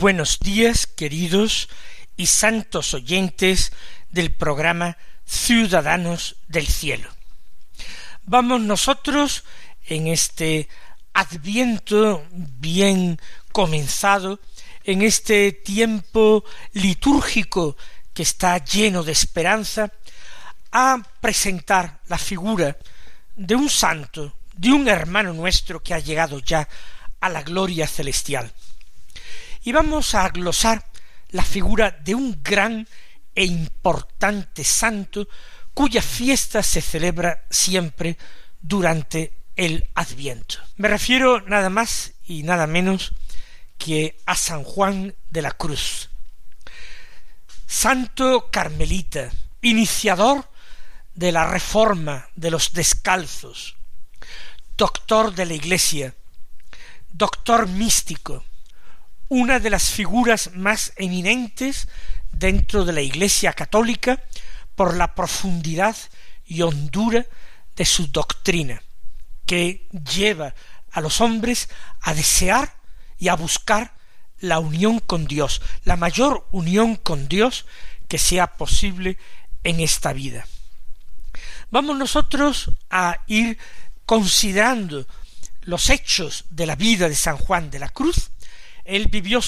Buenos días, queridos y santos oyentes del programa Ciudadanos del Cielo. Vamos nosotros en este adviento bien comenzado, en este tiempo litúrgico que está lleno de esperanza, a presentar la figura de un santo, de un hermano nuestro que ha llegado ya a la gloria celestial y vamos a glosar la figura de un gran e importante santo cuya fiesta se celebra siempre durante el Adviento. Me refiero nada más y nada menos que a San Juan de la Cruz, santo carmelita, iniciador de la reforma de los descalzos, doctor de la Iglesia, doctor místico, una de las figuras más eminentes dentro de la Iglesia católica por la profundidad y hondura de su doctrina, que lleva a los hombres a desear y a buscar la unión con Dios, la mayor unión con Dios que sea posible en esta vida. Vamos nosotros a ir considerando los hechos de la vida de San Juan de la Cruz, él vivió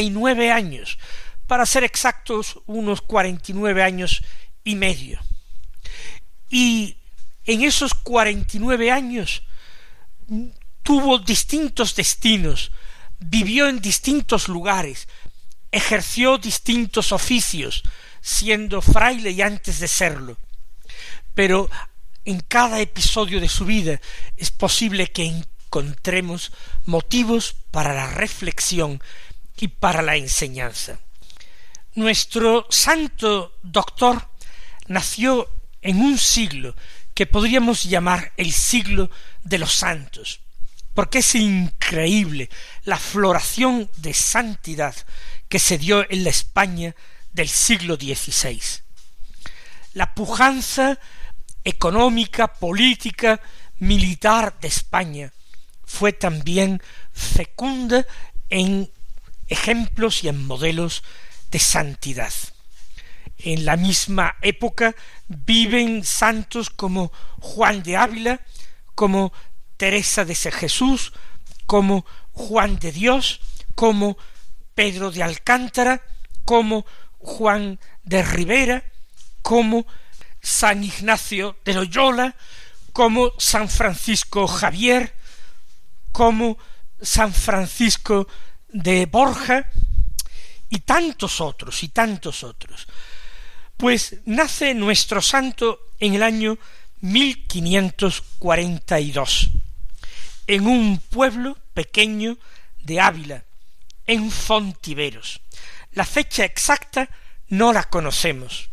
y nueve años, para ser exactos unos cuarenta y nueve años y medio. Y en esos cuarenta y nueve años tuvo distintos destinos, vivió en distintos lugares, ejerció distintos oficios, siendo fraile y antes de serlo. Pero en cada episodio de su vida es posible que encontremos motivos para la reflexión y para la enseñanza. Nuestro santo doctor nació en un siglo que podríamos llamar el siglo de los santos, porque es increíble la floración de santidad que se dio en la España del siglo XVI. La pujanza económica, política, militar de España fue también fecunda en ejemplos y en modelos de santidad. En la misma época viven santos como Juan de Ávila, como Teresa de Jesús, como Juan de Dios, como Pedro de Alcántara, como Juan de Rivera, como San Ignacio de Loyola, como San Francisco Javier, como San Francisco de Borja y tantos otros y tantos otros. Pues nace nuestro santo en el año 1542 en un pueblo pequeño de Ávila, en Fontiveros. La fecha exacta no la conocemos.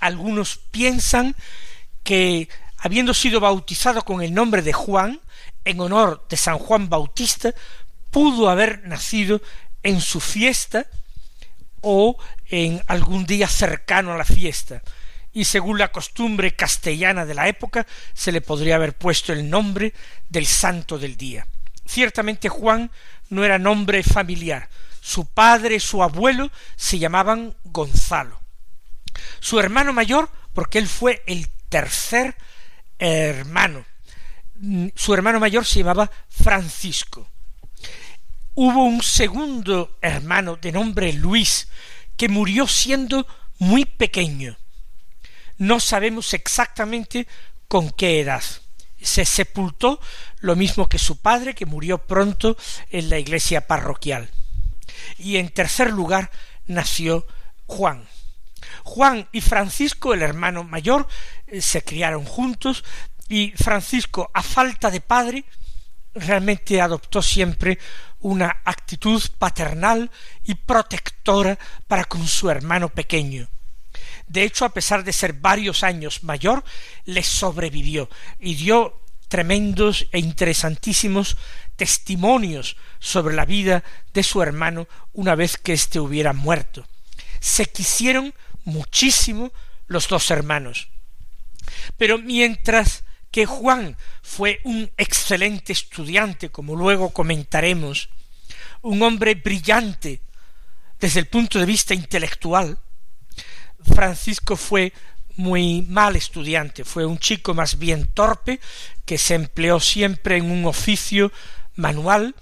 Algunos piensan que, habiendo sido bautizado con el nombre de Juan, en honor de San Juan Bautista pudo haber nacido en su fiesta o en algún día cercano a la fiesta, y según la costumbre castellana de la época se le podría haber puesto el nombre del santo del día. Ciertamente Juan no era nombre familiar, su padre, su abuelo se llamaban Gonzalo. Su hermano mayor, porque él fue el tercer hermano Mm, su hermano mayor se llamaba Francisco. Hubo un segundo hermano de nombre Luis, que murió siendo muy pequeño. No sabemos exactamente con qué edad. se sepultó lo mismo que su padre, que murió pronto en la iglesia parroquial. Y en tercer lugar nació Juan. Juan y Francisco, el hermano mayor, eh, se criaron juntos y Francisco, a falta de padre, realmente adoptó siempre una actitud paternal y protectora para con su hermano pequeño. De hecho, a pesar de ser varios años mayor, le sobrevivió y dio tremendos e interesantísimos testimonios sobre la vida de su hermano una vez que éste hubiera muerto. Se quisieron muchísimo los dos hermanos. Pero mientras que Juan fue un excelente estudiante, como luego comentaremos, un hombre brillante desde el punto de vista intelectual, Francisco fue muy mal estudiante, fue un chico más bien torpe, que se empleó siempre en un oficio manual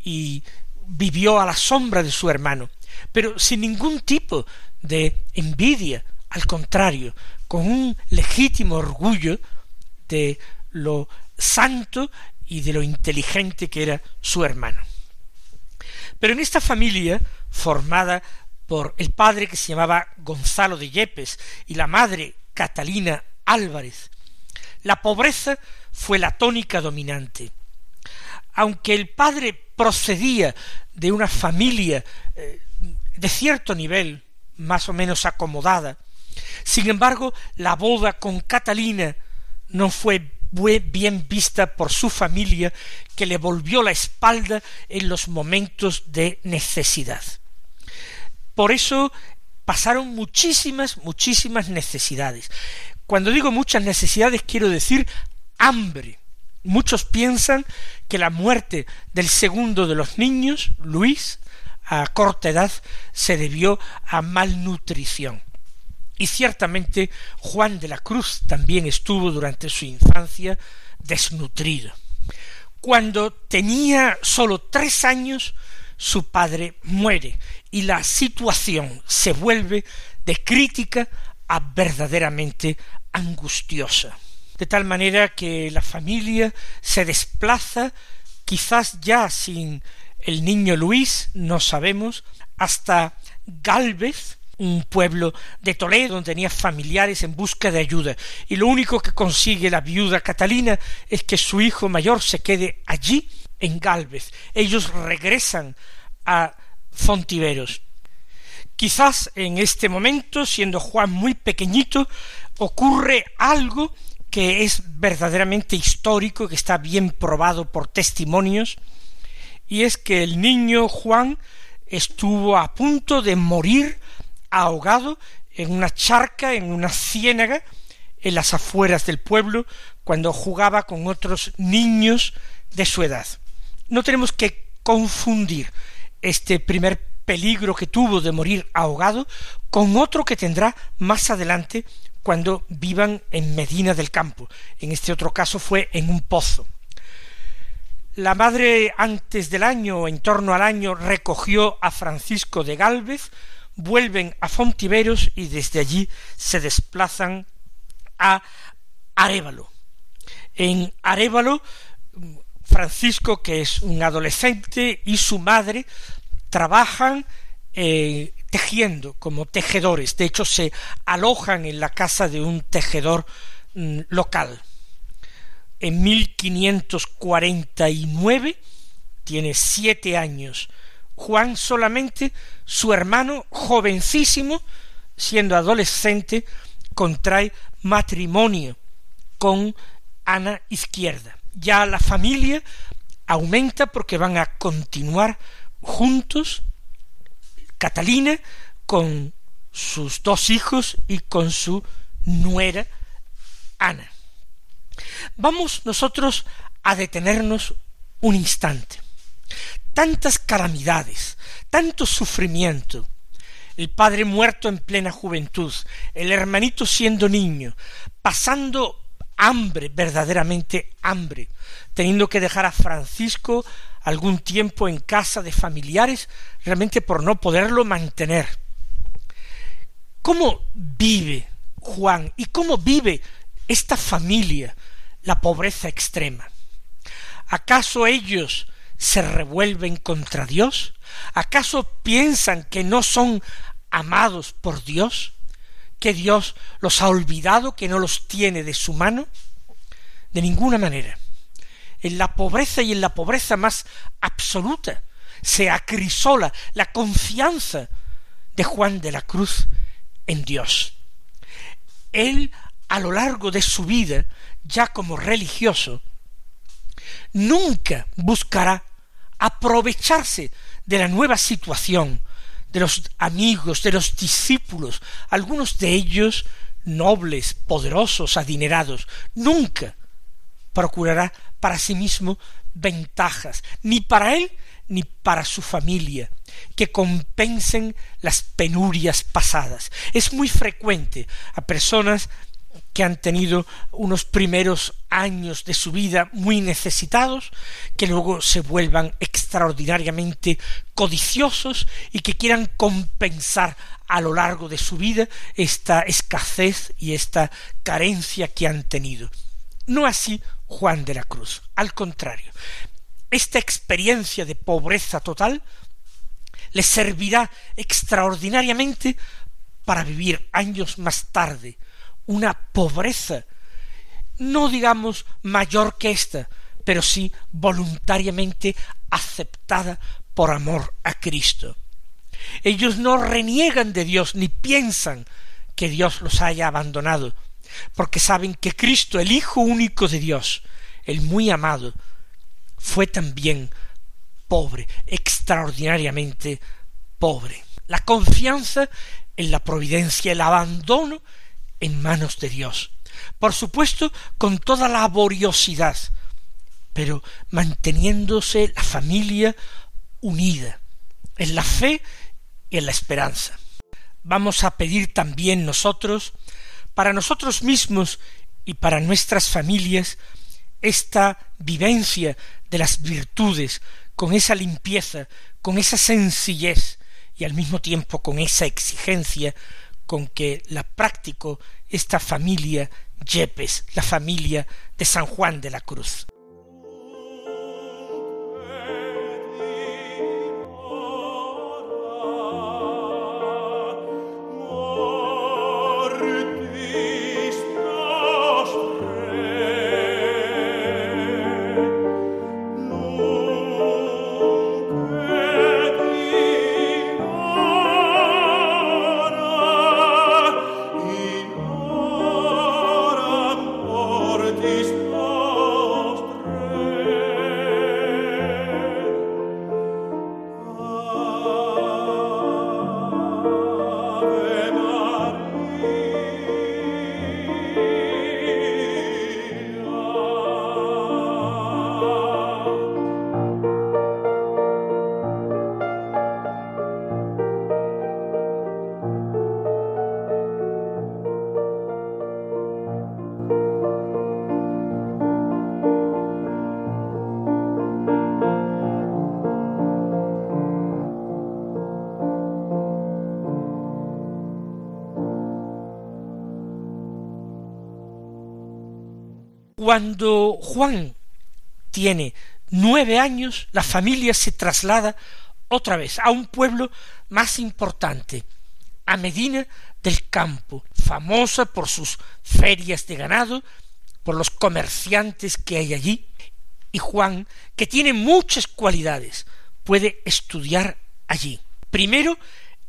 y vivió a la sombra de su hermano, pero sin ningún tipo de envidia, al contrario, con un legítimo orgullo de lo santo y de lo inteligente que era su hermano. Pero en esta familia, formada por el padre que se llamaba Gonzalo de Yepes y la madre Catalina Álvarez, la pobreza fue la tónica dominante. Aunque el padre procedía de una familia eh, de cierto nivel, más o menos acomodada, sin embargo, la boda con Catalina no fue bien vista por su familia, que le volvió la espalda en los momentos de necesidad. Por eso pasaron muchísimas, muchísimas necesidades. Cuando digo muchas necesidades quiero decir hambre. Muchos piensan que la muerte del segundo de los niños, Luis, a corta edad, se debió a malnutrición. Y ciertamente Juan de la Cruz también estuvo durante su infancia desnutrido. Cuando tenía sólo tres años, su padre muere y la situación se vuelve de crítica a verdaderamente angustiosa. De tal manera que la familia se desplaza, quizás ya sin el niño Luis, no sabemos, hasta Galvez, un pueblo de Toledo donde tenía familiares en busca de ayuda y lo único que consigue la viuda Catalina es que su hijo mayor se quede allí en Galvez. Ellos regresan a Fontiveros. Quizás en este momento, siendo Juan muy pequeñito, ocurre algo que es verdaderamente histórico, que está bien probado por testimonios, y es que el niño Juan estuvo a punto de morir ahogado en una charca, en una ciénaga, en las afueras del pueblo, cuando jugaba con otros niños de su edad. No tenemos que confundir este primer peligro que tuvo de morir ahogado con otro que tendrá más adelante cuando vivan en Medina del Campo. En este otro caso fue en un pozo. La madre antes del año, en torno al año, recogió a Francisco de Gálvez, vuelven a Fontiveros y desde allí se desplazan a Arévalo. En Arévalo, Francisco, que es un adolescente, y su madre trabajan eh, tejiendo como tejedores. De hecho, se alojan en la casa de un tejedor mm, local. En 1549 tiene siete años Juan solamente, su hermano jovencísimo, siendo adolescente, contrae matrimonio con Ana Izquierda. Ya la familia aumenta porque van a continuar juntos Catalina con sus dos hijos y con su nuera Ana. Vamos nosotros a detenernos un instante. Tantas calamidades, tanto sufrimiento, el padre muerto en plena juventud, el hermanito siendo niño, pasando hambre, verdaderamente hambre, teniendo que dejar a Francisco algún tiempo en casa de familiares, realmente por no poderlo mantener. ¿Cómo vive Juan y cómo vive esta familia la pobreza extrema. ¿Acaso ellos se revuelven contra Dios? ¿Acaso piensan que no son amados por Dios? ¿Que Dios los ha olvidado, que no los tiene de su mano? De ninguna manera. En la pobreza y en la pobreza más absoluta se acrisola la confianza de Juan de la Cruz en Dios. Él, a lo largo de su vida, ya como religioso, nunca buscará aprovecharse de la nueva situación, de los amigos, de los discípulos, algunos de ellos nobles, poderosos, adinerados, nunca procurará para sí mismo ventajas, ni para él ni para su familia, que compensen las penurias pasadas. Es muy frecuente a personas que han tenido unos primeros años de su vida muy necesitados, que luego se vuelvan extraordinariamente codiciosos y que quieran compensar a lo largo de su vida esta escasez y esta carencia que han tenido. No así Juan de la Cruz, al contrario, esta experiencia de pobreza total le servirá extraordinariamente para vivir años más tarde una pobreza, no digamos mayor que esta, pero sí voluntariamente aceptada por amor a Cristo. Ellos no reniegan de Dios ni piensan que Dios los haya abandonado, porque saben que Cristo, el Hijo único de Dios, el muy amado, fue también pobre, extraordinariamente pobre. La confianza en la providencia, el abandono en manos de Dios. Por supuesto, con toda la laboriosidad, pero manteniéndose la familia unida en la fe y en la esperanza. Vamos a pedir también nosotros, para nosotros mismos y para nuestras familias, esta vivencia de las virtudes, con esa limpieza, con esa sencillez y al mismo tiempo con esa exigencia con que la practicó esta familia Yepes, la familia de San Juan de la Cruz. Cuando Juan tiene nueve años, la familia se traslada otra vez a un pueblo más importante, a Medina del Campo, famosa por sus ferias de ganado, por los comerciantes que hay allí, y Juan, que tiene muchas cualidades, puede estudiar allí. Primero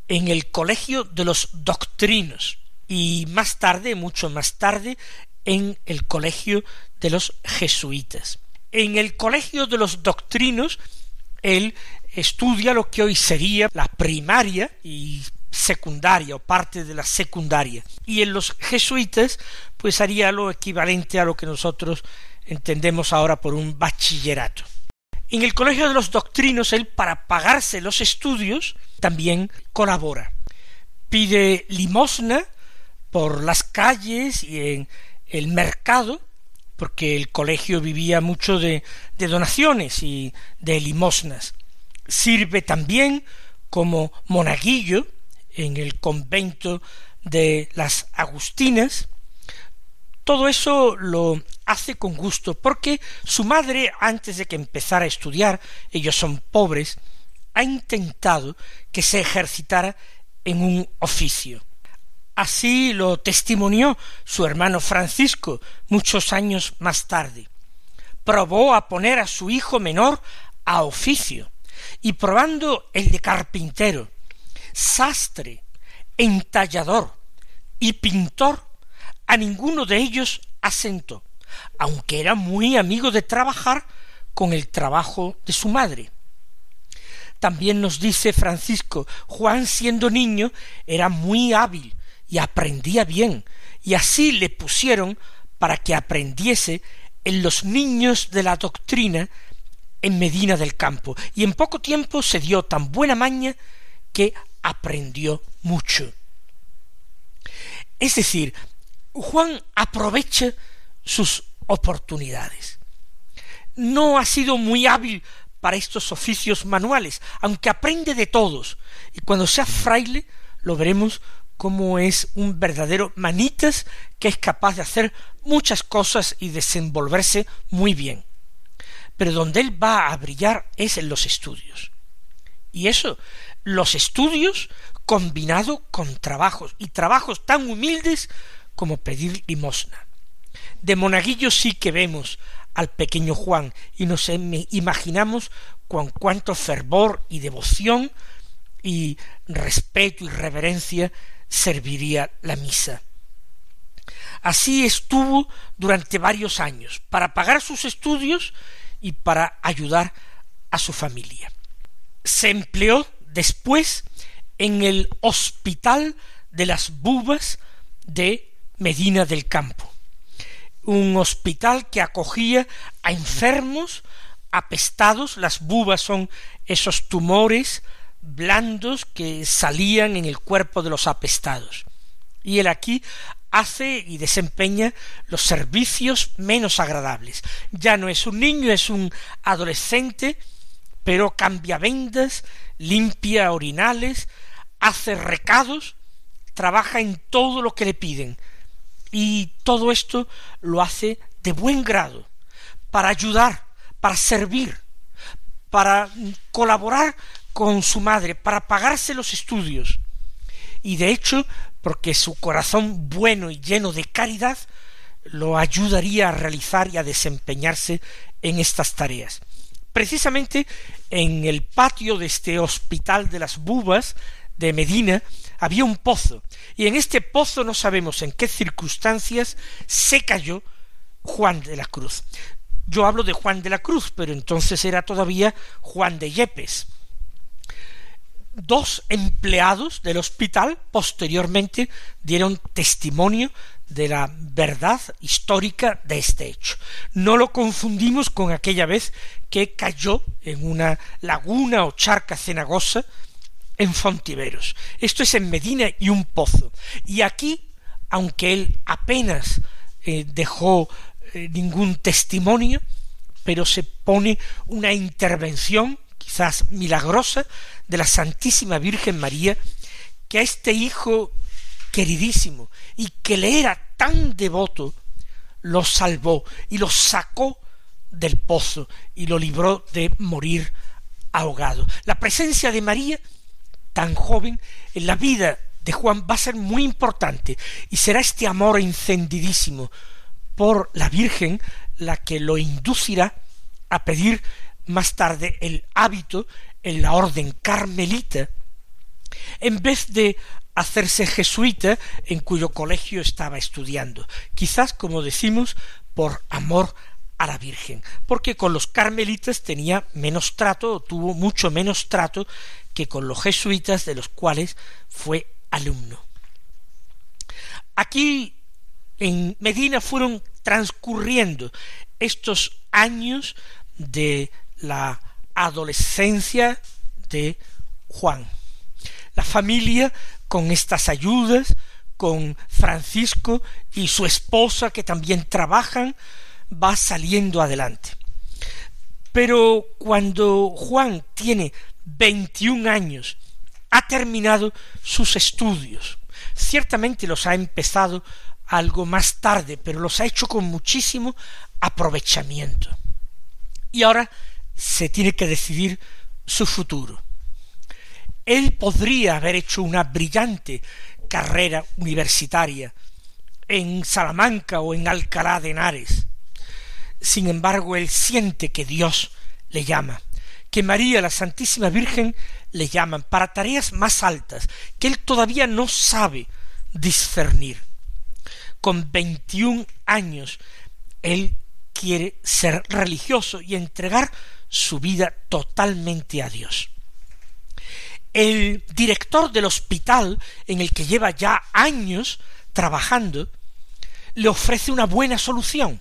en el colegio de los doctrinos, y más tarde, mucho más tarde, en el colegio de los jesuitas. En el colegio de los doctrinos, él estudia lo que hoy sería la primaria y secundaria o parte de la secundaria. Y en los jesuitas, pues haría lo equivalente a lo que nosotros entendemos ahora por un bachillerato. En el colegio de los doctrinos, él, para pagarse los estudios, también colabora. Pide limosna por las calles y en el mercado, porque el colegio vivía mucho de, donaciones y de limosnas. Sirve también como monaguillo en el convento de las Agustinas, Todo eso lo hace con gusto, porque su madre, antes de que empezara a estudiar, ellos son pobres, ha intentado que se ejercitara en un oficio. Así lo testimonió su hermano Francisco muchos años más tarde. Probó a poner a su hijo menor a oficio, y probando el de carpintero, sastre, entallador y pintor, a ninguno de ellos asentó, aunque era muy amigo de trabajar con el trabajo de su madre. También nos dice Francisco, Juan siendo niño era muy hábil y aprendía bien, y así le pusieron para que aprendiese en los niños de la doctrina en Medina del Campo, y en poco tiempo se dio tan buena maña que aprendió mucho. Es decir, Juan aprovecha sus oportunidades. No ha sido muy hábil para estos oficios manuales, aunque aprende de todos, y cuando sea fraile lo veremos cómo es un verdadero manitas que es capaz de hacer muchas cosas y desenvolverse muy bien. Pero donde él va a brillar es en los estudios. Y eso, los estudios combinado con trabajos, y trabajos tan humildes como pedir limosna. De monaguillo sí que vemos al pequeño Juan y nos imaginamos con cuánto fervor y devoción y respeto y reverencia serviría la misa. Así estuvo durante varios años, para pagar sus estudios y para ayudar a su familia. Se empleó después en el Hospital de las Bubas de Medina del Campo, un hospital que acogía a enfermos apestados, las bubas son esos tumores blandos que salían en el cuerpo de los apestados. Y él aquí hace y desempeña los servicios menos agradables. Ya no es un niño, es un adolescente, pero cambia vendas, limpia orinales, hace recados, trabaja en todo lo que le piden. Y todo esto lo hace de buen grado, para ayudar, para servir, para colaborar con su madre para pagarse los estudios. Y de hecho, porque su corazón bueno y lleno de caridad lo ayudaría a realizar y a desempeñarse en estas tareas. Precisamente en el patio de este hospital de las bubas de Medina había un pozo, y en este pozo no sabemos en qué circunstancias se cayó Juan de la Cruz. Yo hablo de Juan de la Cruz, pero entonces era todavía Juan de Yepes dos empleados del hospital posteriormente dieron testimonio de la verdad histórica de este hecho. No lo confundimos con aquella vez que cayó en una laguna o charca cenagosa en Fontiveros. Esto es en Medina y un pozo. Y aquí, aunque él apenas eh, dejó eh, ningún testimonio, pero se pone una intervención quizás milagrosa de la Santísima Virgen María, que a este hijo queridísimo y que le era tan devoto, lo salvó y lo sacó del pozo y lo libró de morir ahogado. La presencia de María, tan joven, en la vida de Juan va a ser muy importante y será este amor encendidísimo por la Virgen la que lo inducirá a pedir más tarde el hábito en la orden carmelita, en vez de hacerse jesuita en cuyo colegio estaba estudiando, quizás como decimos por amor a la Virgen, porque con los carmelitas tenía menos trato, tuvo mucho menos trato que con los jesuitas de los cuales fue alumno. Aquí en Medina fueron transcurriendo estos años de la adolescencia de Juan. La familia, con estas ayudas, con Francisco y su esposa, que también trabajan, va saliendo adelante. Pero cuando Juan tiene veintiún años, ha terminado sus estudios. Ciertamente los ha empezado algo más tarde, pero los ha hecho con muchísimo aprovechamiento. Y ahora se tiene que decidir su futuro. Él podría haber hecho una brillante carrera universitaria en Salamanca o en Alcalá de Henares. Sin embargo, él siente que Dios le llama, que María, la Santísima Virgen, le llaman para tareas más altas, que él todavía no sabe discernir. Con veintiún años, él quiere ser religioso y entregar su vida totalmente a Dios. El director del hospital en el que lleva ya años trabajando le ofrece una buena solución,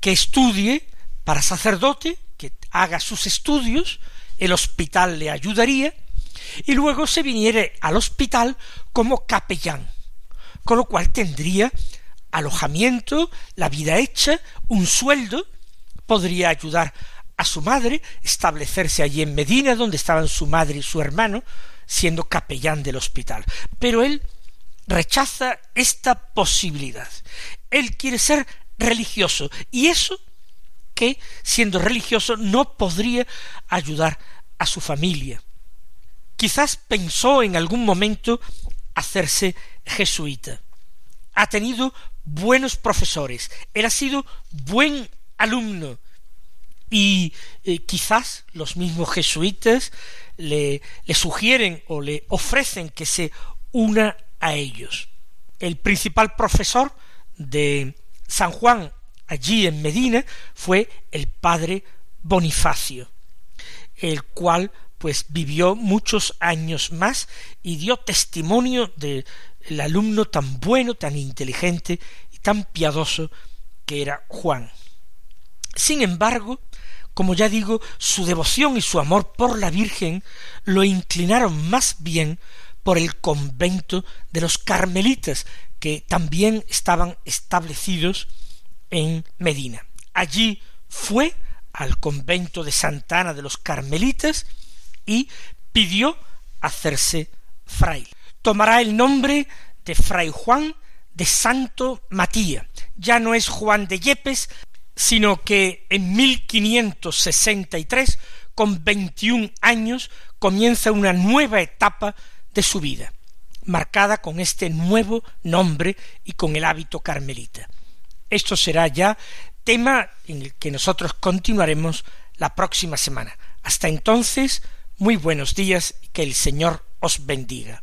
que estudie para sacerdote, que haga sus estudios, el hospital le ayudaría, y luego se viniere al hospital como capellán, con lo cual tendría alojamiento, la vida hecha, un sueldo, podría ayudar a su madre, establecerse allí en Medina, donde estaban su madre y su hermano, siendo capellán del hospital. Pero él rechaza esta posibilidad. Él quiere ser religioso y eso que, siendo religioso, no podría ayudar a su familia. Quizás pensó en algún momento hacerse jesuita. Ha tenido buenos profesores. Él ha sido buen alumno. Y eh, quizás los mismos jesuitas le, le sugieren o le ofrecen que se una a ellos. El principal profesor de San Juan allí en Medina fue el padre Bonifacio, el cual pues vivió muchos años más y dio testimonio del alumno tan bueno, tan inteligente y tan piadoso que era Juan. Sin embargo, como ya digo, su devoción y su amor por la Virgen lo inclinaron más bien por el convento de los carmelitas, que también estaban establecidos en Medina. Allí fue al convento de Santana de los carmelitas y pidió hacerse fraile. Tomará el nombre de Fray Juan de Santo Matías. Ya no es Juan de Yepes, sino que en 1563, con veintiún años, comienza una nueva etapa de su vida, marcada con este nuevo nombre y con el hábito carmelita. Esto será ya tema en el que nosotros continuaremos la próxima semana. Hasta entonces, muy buenos días que el Señor os bendiga.